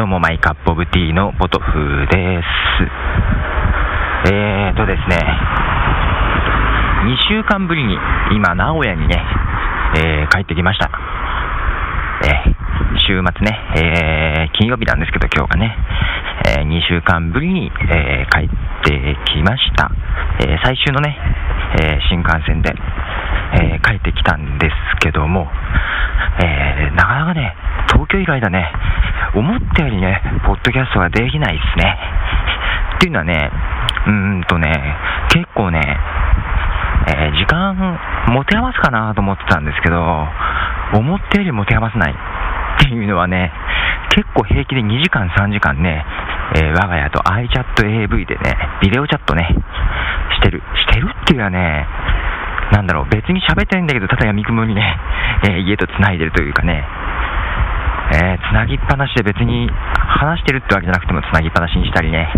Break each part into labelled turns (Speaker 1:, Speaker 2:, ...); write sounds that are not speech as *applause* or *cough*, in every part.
Speaker 1: どうも、マイカップオブティーのポトフです。えーとですね、2週間ぶりに今、名古屋にね、えー帰ってきました。えー週末ね、えー金曜日なんですけど、今日がね、え2週間ぶりに、え帰ってきました。え最終のね、え新幹線で、え帰ってきたんですけども、えなかなかね、東京以外だね、思ったよりね、ポッドキャストができないですね。っていうのはね、うーんとね、結構ね、えー時間持て余すかなと思ってたんですけど、思ったより持て余さないっていうのはね、結構平気で2時間、3時間ね、えー我が家と iChatAV でね、ビデオチャットね、してる。してるっていうのはね、なんだろう、別に喋ってないんだけど、ただ闇雲にね、えー家と繋いでるというかね、えー、繋ぎっぱなしで別に話してるってわけじゃなくても繋ぎっぱなしにしたりね、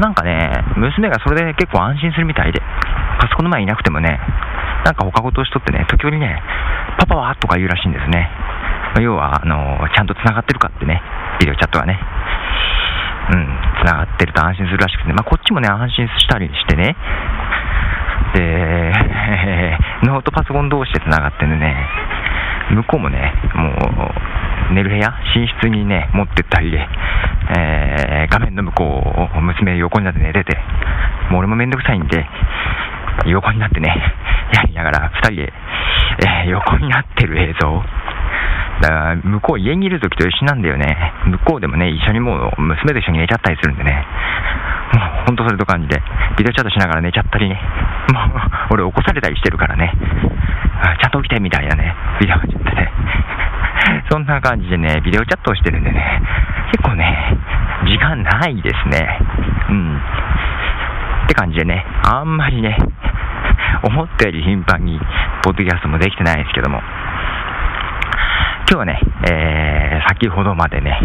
Speaker 1: なんかね、娘がそれで結構安心するみたいで、パソコンの前いなくてもね、なんか他事をしとってね、時折ね、パパはとか言うらしいんですね。要は、あのちゃんと繋がってるかってね、ビデオチャットがね。うん、繋がってると安心するらしくて、まあ、こっちもね、安心したりしてね、で、*laughs* ノートパソコン同士で繋がってんでね、向こうもね、もう、寝る部屋、寝室にね、持ってったりで、えー画面の向こう、娘横になって寝てて、もう俺もめんどくさいんで、横になってね、やりながら、二人で、えー横になってる映像。だから、向こう家にいる時と一緒なんだよね。向こうでもね、一緒にもう娘と一緒に寝ちゃったりするんでね。もう、ほんとそれと感じで、ビデオチャットしながら寝ちゃったりね。もう、俺起こされたりしてるからね。あちゃんと起きてみたいなね、ビデオチャットで。*laughs* そんな感じでね、ビデオチャットをしてるんでね、結構ね、時間ないですね。うん。って感じでね、あんまりね、思ったより頻繁に、ポッドキャストもできてないですけども、今日はね、えー、先ほどまでね、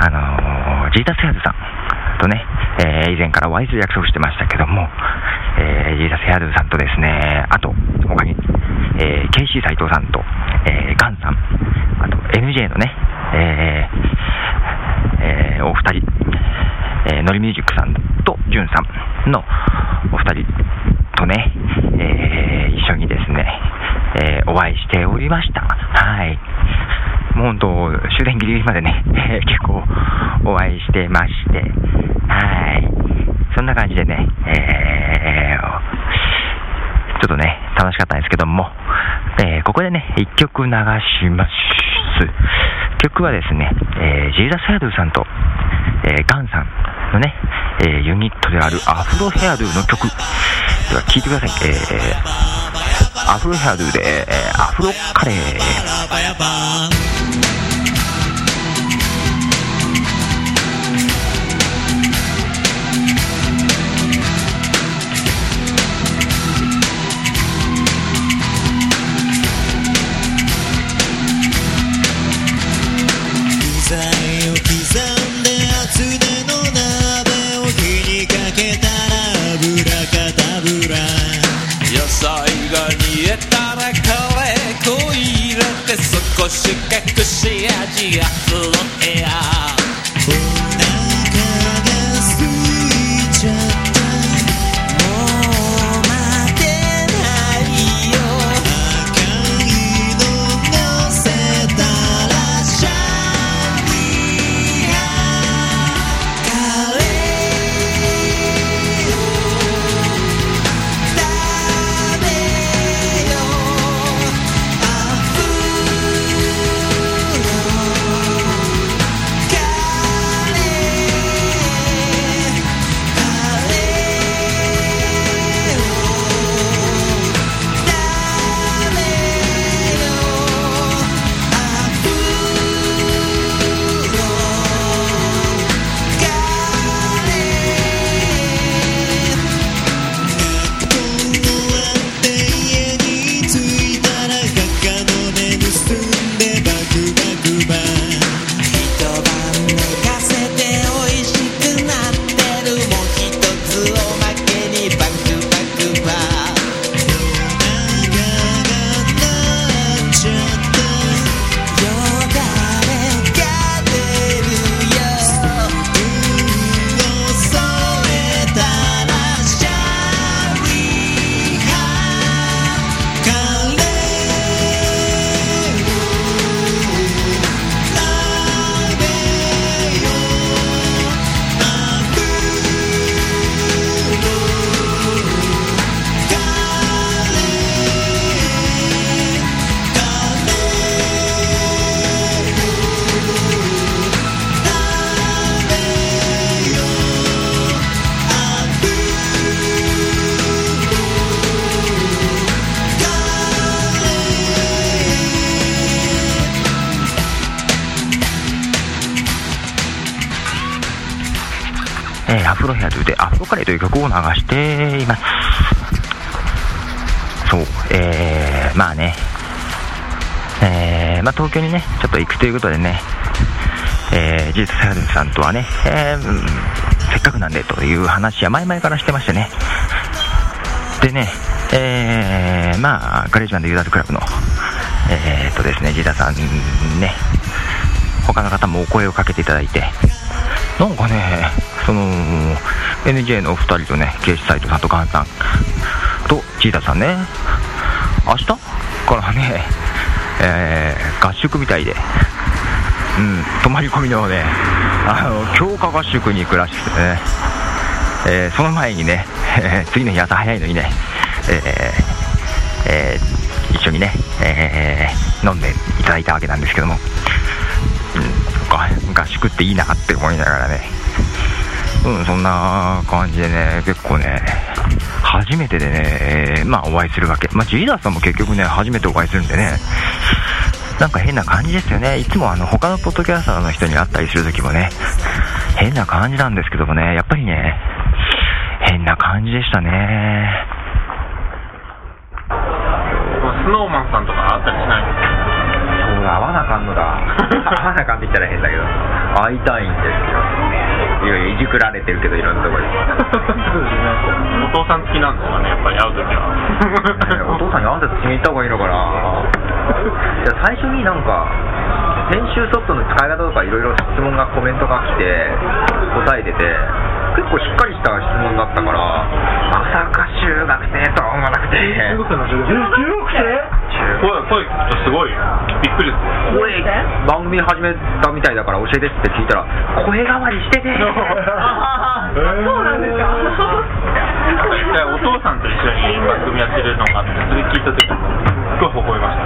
Speaker 1: あのージータスヘアーズさんとね、えー以前からワイズ約束してましたけども、えージータスヘアーズさんとですね、あと、他に、えー、KC 斎藤さんと、えーガンさん、あと NJ のね、えーえーお二人、えーノリミュージックさんとジュンさんのお二人とね、えー一緒にですね、えーお会いしておりました。はい。もう本当、終電ギリギリまでね、え *laughs* ー結構お会いしてまして、はい。そんな感じでね、えーちょっとね、楽しかったんですけども、えーここでね、一曲流します。曲はですね、えージーザスヘアドゥさんと、えーガンさんのね、えーユニットであるアフロヘアドゥの曲。では聴いてください。えーアフロヘアドゥで、えーアフロカレー。
Speaker 2: ロ
Speaker 1: ヘアというで、アフロカレーという曲を流しています。そう、えー、まあね、えー、まあ東京にね、ちょっと行くということでね、えー、ジーズサルさんとはね、えーせっかくなんでという話は前々からしてましてね。でね、えー、まあ、ガレージマンでユーザーズクラブの、えー、とですね、ジーダさんね、他の方もお声をかけていただいて、なんかね、その、NJ のお二人とね、ケースサイトさんとガンさんとジーダさんね、明日からね、えー合宿みたいで、うん、泊まり込みのね、あの、強化合宿に行くらしくてね、えーその前にね、え *laughs* ー次の日朝早いのにね、えーえー一緒にね、えー飲んでいただいたわけなんですけども、か合宿っていいなって思いながらね、うん、そんな感じでね、結構ね、初めてでね、えーまあお会いするわけ。まあジーダーさんも結局ね、初めてお会いするんでね、なんか変な感じですよね。いつもあの他のポッドキャスターの人に会ったりするときもね、変な感じなんですけどもね、やっぱりね、変な感じでしたね。
Speaker 3: スノーマンさんとかあったりしないんですか？
Speaker 1: だ、会わなあかんのだ。*laughs* 会わなあかんって言ったら変だけど、会いたいんですよ。いやいや、いじくられてるけど、いろんなところで。
Speaker 3: お父さん付きなんですかねやっぱり会う時は。
Speaker 1: ね *laughs* お父さんに挨拶しに行った方がいいのかな。いや最初になんか編集ソフトの使い方とかいろいろ質問がコメントが来て答えてて結構しっかりした質問だったからまさか中学生とは思わなくて。中学生？
Speaker 3: 声声聞くとすごい。びっくりです。ね
Speaker 1: 声番組始めたみたいだから教えてって聞いたら声変わりしてて。*laughs*
Speaker 4: そうなんですか。
Speaker 3: 一回お父さんと一緒に番組やってるのがあってそれ聞いた時すっごい微笑みました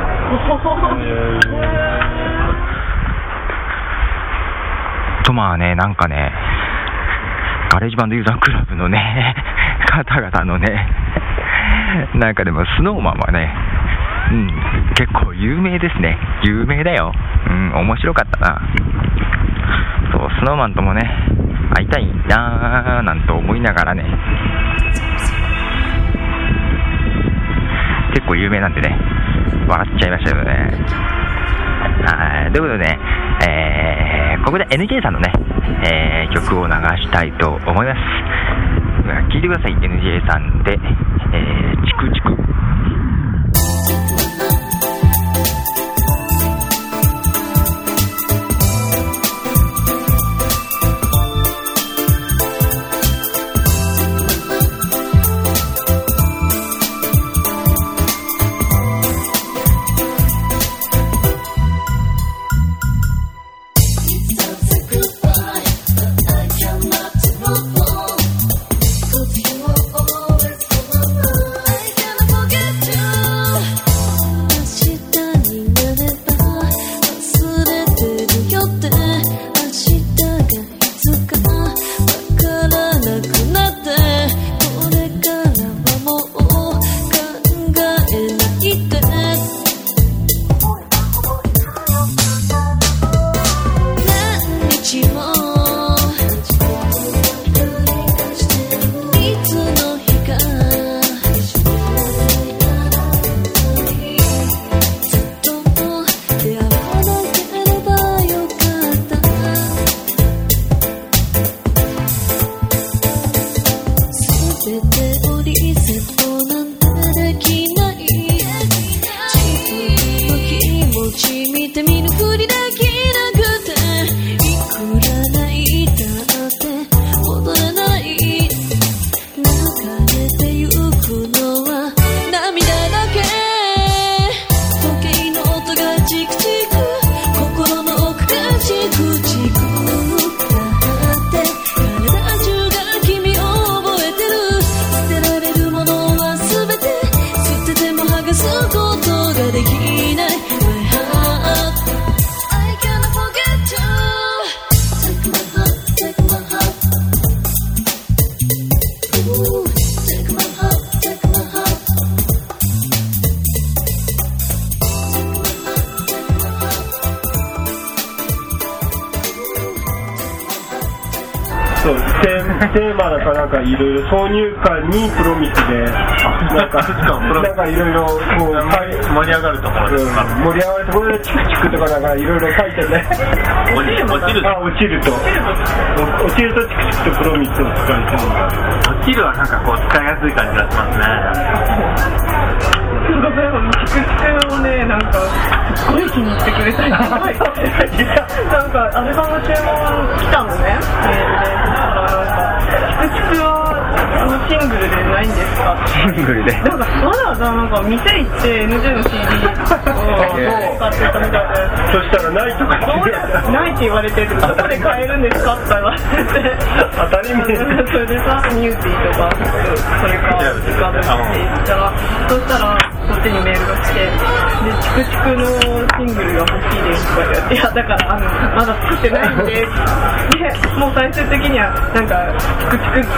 Speaker 1: とまあね、なんかね、 GarageBand ユーザークラブのね、方々のね、なんかでも、スノーマンはね、うん、結構有名ですね。有名だよ。うん、面白かったな。そう、スノーマンともね、会いたいなーなんて思いながらね、結構有名なんでね、笑っちゃいましたよね。はい、ということでね、えーここで NJ さんのね、えー曲を流したいと思います。聴いてください、NJ さんで、えー、チクチク。
Speaker 5: テーマだかなんかいろいろ挿入歌にプロミスでなんかなんかいろいろこう
Speaker 3: 盛り上がるところ
Speaker 5: うん
Speaker 3: ですか、
Speaker 5: 盛り上がるところでチクチクとかなんかいろいろ書いてね
Speaker 3: 落ちる落ちる
Speaker 5: あ落ちると落ちるとチクチクとプロミスを使いたいんだ
Speaker 3: 落ちるはなんかこう使いやすい感じがしますね
Speaker 4: なんか例えばチクチクをねなんかすごい気に入ってくれたりなんかアルバム注文来たのねメールでのシングルでないんですか？って
Speaker 1: シングルで。
Speaker 4: なんかわざわざなんか店行って NG の CD を買ってたみたいで。
Speaker 5: そしたらないとか
Speaker 4: どうやないって言われてどこで買えるんですか？って言われて
Speaker 5: 当たり前
Speaker 4: それでさミューティーとかそれか使って言ったらそしたらそっちにメールが来てでチクチクのシングルが欲しいですとか言っていやだからあのまだ作ってないんででもう最終的にはなんかチクチク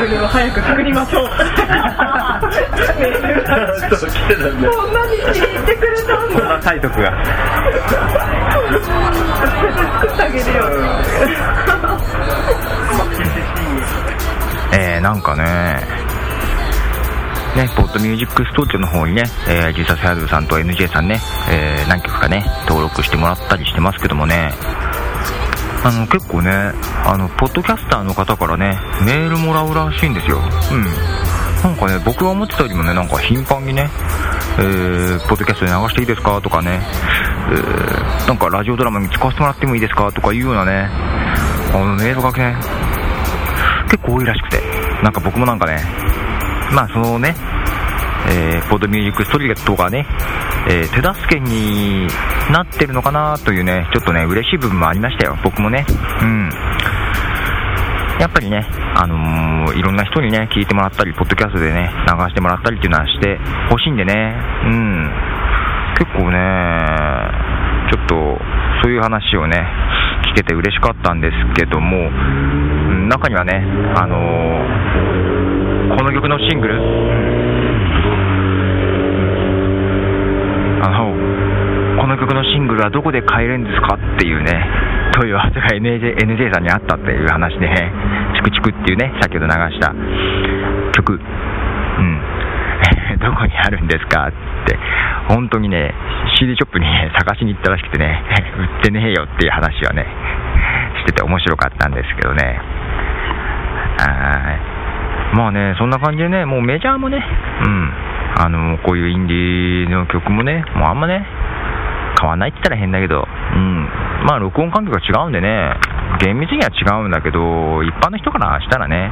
Speaker 4: シングルを早く作りましょう。メールが
Speaker 5: そう来てたんだ
Speaker 4: そんなに気に入ってくれたんだ。
Speaker 1: 体得が。
Speaker 4: 作ってあげるよ。
Speaker 1: えー、なんかね、ね、ポッドミュージックストーリーの方にね、えー、ジーサスヤズさんと NJ さんね、えー、何曲かね、登録してもらったりしてますけどもね、あの、結構ね、あの、ポッドキャスターの方からね、メールもらうらしいんですよ。うん。なんかね、僕が思ってたよりもね、なんか頻繁にね、えー、ポッドキャストで流していいですかとかね、えー、なんかラジオドラマに使わせてもらってもいいですかとかいうようなね、あの、メールがね、結構多いらしくて、なんか僕もなんかね、まあそのね、えー、ポッドミュージックストリートがね、えー手助けになってるのかなというね、ちょっとね、嬉しい部分もありましたよ、僕もね。うん。やっぱりね、あのーいろんな人にね、聞いてもらったり、ポッドキャストでね、流してもらったりっていうのはしてほしいんでね、うん。結構ね、ちょっと、そういう話をね、聞けて嬉しかったんですけども、中にはね、あのーこの曲のシングル、あの、この曲のシングルはどこで買えるんですかっていうね、問い合わせが NJ, NJ さんにあったっていう話で、ね、チクチクっていうね、先ほど流した曲、うん、*laughs* どこにあるんですかって、本当にね、CD ショップに、ね、探しに行ったらしくてね、*laughs* 売ってねえよっていう話はね、してて面白かったんですけどね。はい。まあね、そんな感じでね、もうメジャーもね、うん、あの、こういうインディーの曲もね、もうあんまね、変わんないって言ったら変だけど、うん、まあ録音環境が違うんでね、厳密には違うんだけど、一般の人からしたらね、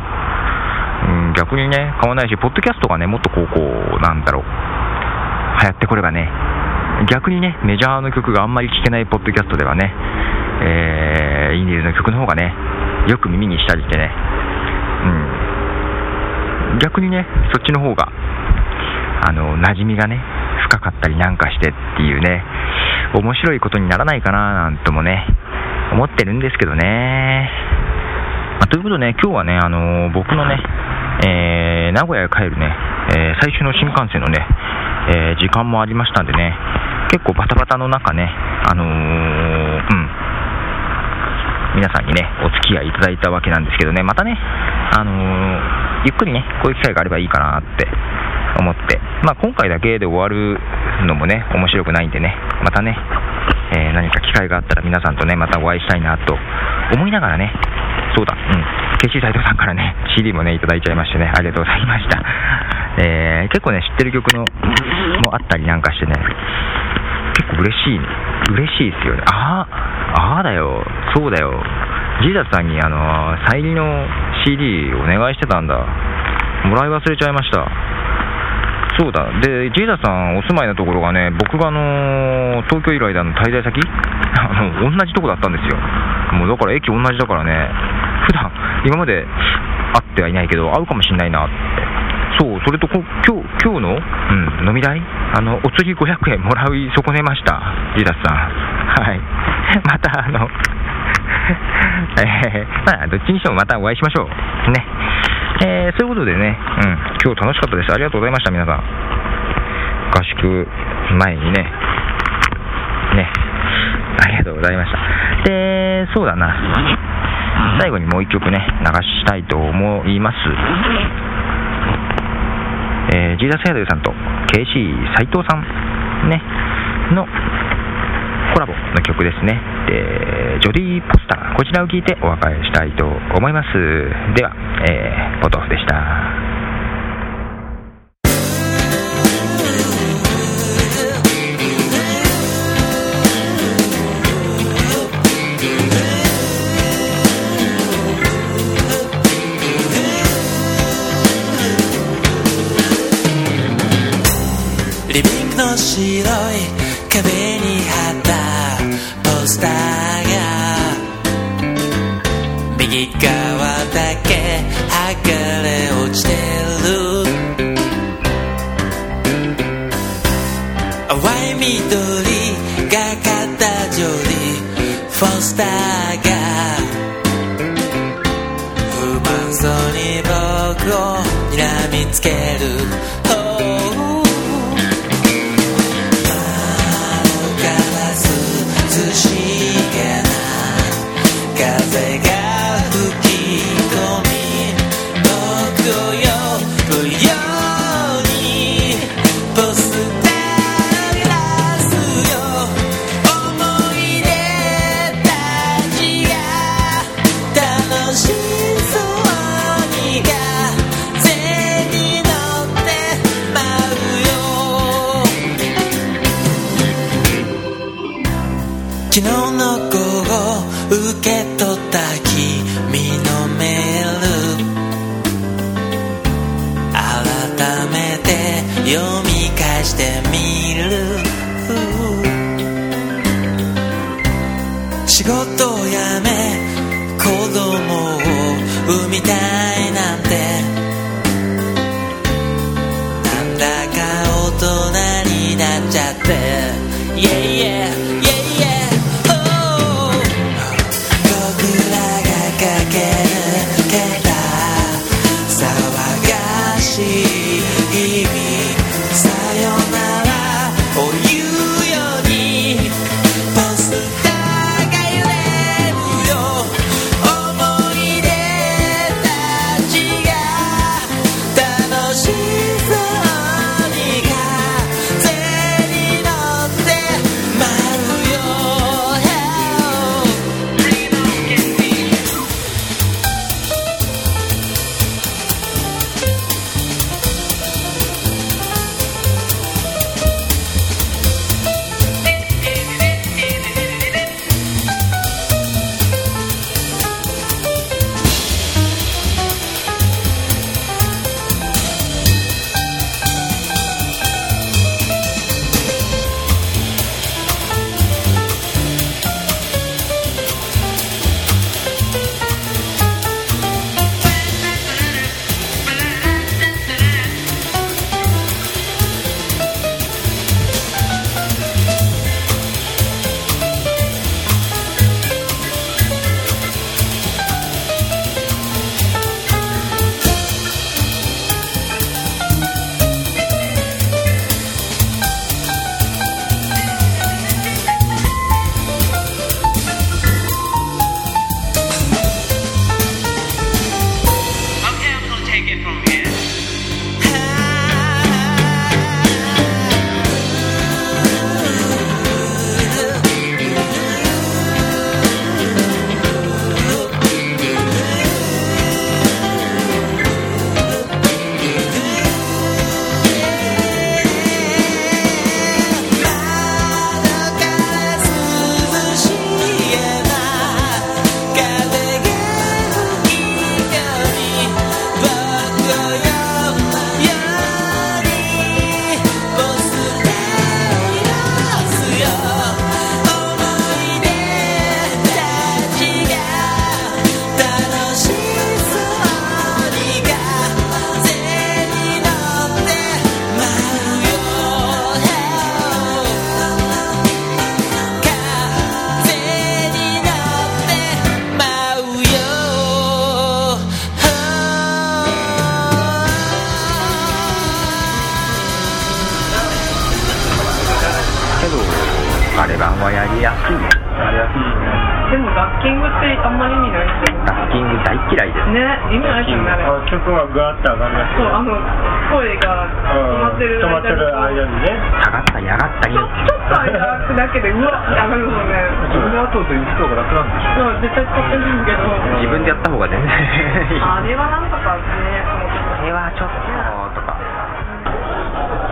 Speaker 1: うん、逆にね、変わんないし、ポッドキャストがね、もっとこう、こう、なんだろう、流行ってこればね、逆にね、メジャーの曲があんまり聴けないポッドキャストではね、えー、インディーズの曲の方がね、よく耳にしたりしてね、うん、逆にね、そっちの方が、あの、馴染みがね、深かったりなんかしてっていうね、面白いことにならないかななんともね、思ってるんですけどね。まあということでね、今日はね、あの僕のね、えー名古屋へ帰るね、えー最終の新幹線のね、え時間もありましたんでね、結構バタバタの中ね、あのうん、皆さんにね、お付き合いいただいたわけなんですけどね、またね、あのゆっくりね、こういう機会があればいいかなって思って、まあ、今回だけで終わるのもね、面白くないんでね、またね、えー何か機会があったら皆さんとね、またお会いしたいなと思いながらね、そうだ、うん、ケシー斎藤さんからね、CD もね、いただいちゃいましてね、ありがとうございました。えー結構ね、知ってる曲のもあったりなんかしてね、結構嬉しい、嬉しいですよね。ああ、ああだよ、そうだよ。ジーダスさんに、あの、再利の CD お願いしてたんだ。もらい忘れちゃいました。そうだ。で、ジーダさんお住まいのところがね、僕があの、東京以来での滞在先 *laughs* あの、同じとこだったんですよ。もうだから駅同じだからね、普段、今まで会ってはいないけど、会うかもしんないなって。そう、それとこ今日、今日の、うん、飲み代？あの、お釣り500円もらい損ねました。ジーダスさん。はい。*laughs* また、あの、*laughs* えー、まあ、どっちにしてもまたお会いしましょう。ね。えー、そういうことでね、うん、今日楽しかったです。ありがとうございました、皆さん。合宿前にね、ね、ありがとうございました。で、そうだな。最後にもう一曲ね、流したいと思います。えージーザスヘアドルさんと KC 斉藤さん、ね、のコラボの曲ですね。で、ジョディ・ポスター、こちらを聴いてお別れしたいと思います。では、えーポトフでした。
Speaker 6: リビングの白い壁ターが。不満そうに僕を睨みつける。昨日の午後受け取った君のメール。改めて読み返してみる。仕事を辞め子供を産みたい。
Speaker 5: 曲がガーッと上がるやつ
Speaker 4: そうあの声が止まってる
Speaker 5: 止まってる間にね。
Speaker 1: 下がったり上がった。り
Speaker 4: ちょ。ちょっと間空くだけでうわって上がるもんね
Speaker 3: 自分で後で行く方が楽なんでしょ
Speaker 4: そう絶対使ってるんですけど。
Speaker 1: 自分でやった方が全然いい。
Speaker 4: あれはなんとかねもうちょっ
Speaker 1: これはちょっと。とか。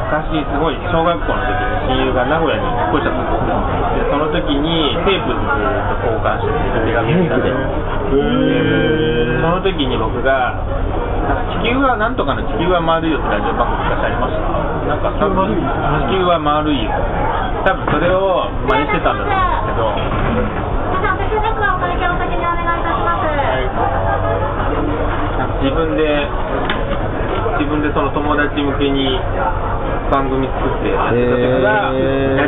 Speaker 3: 昔すごい小学校の時に親友が名古屋に引っ越しちゃったんですよ。でその時にテープずっと交換して手紙をして
Speaker 5: へ
Speaker 3: その時に僕が地球はなんとかの地球は丸いよってラジオ番組昔ありました。なんか多分地球は丸いよ。多分それを真似してたんだと思うんですけど。なんか自分で自分でその友達向けに番組作ってやってた時が、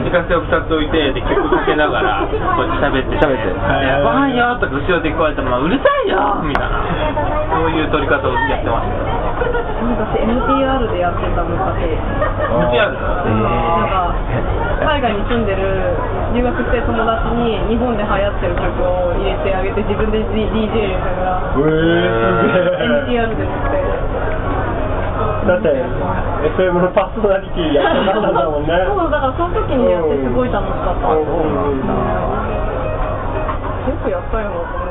Speaker 1: へー
Speaker 3: ラジカセを2つ置いてで曲かけながらこうやって喋って。て
Speaker 1: 喋って。
Speaker 3: やばいよとか後ろで聞こえてもうるさいよみたいな。そういう撮り方をやってました
Speaker 4: 私 MTR でやってた昔。
Speaker 3: VTR
Speaker 4: なんか海外に住んでる留学してる友達に日本で流行ってる曲を入れてあげて自分で D- DJ 入れなが。ら
Speaker 5: えすげえ
Speaker 4: MTR でって
Speaker 5: だって FM のパーソナリティやってたんだもんね。
Speaker 4: そうだからその時にやってすごい楽しかった、
Speaker 5: うん。うんうん
Speaker 4: よくやったよな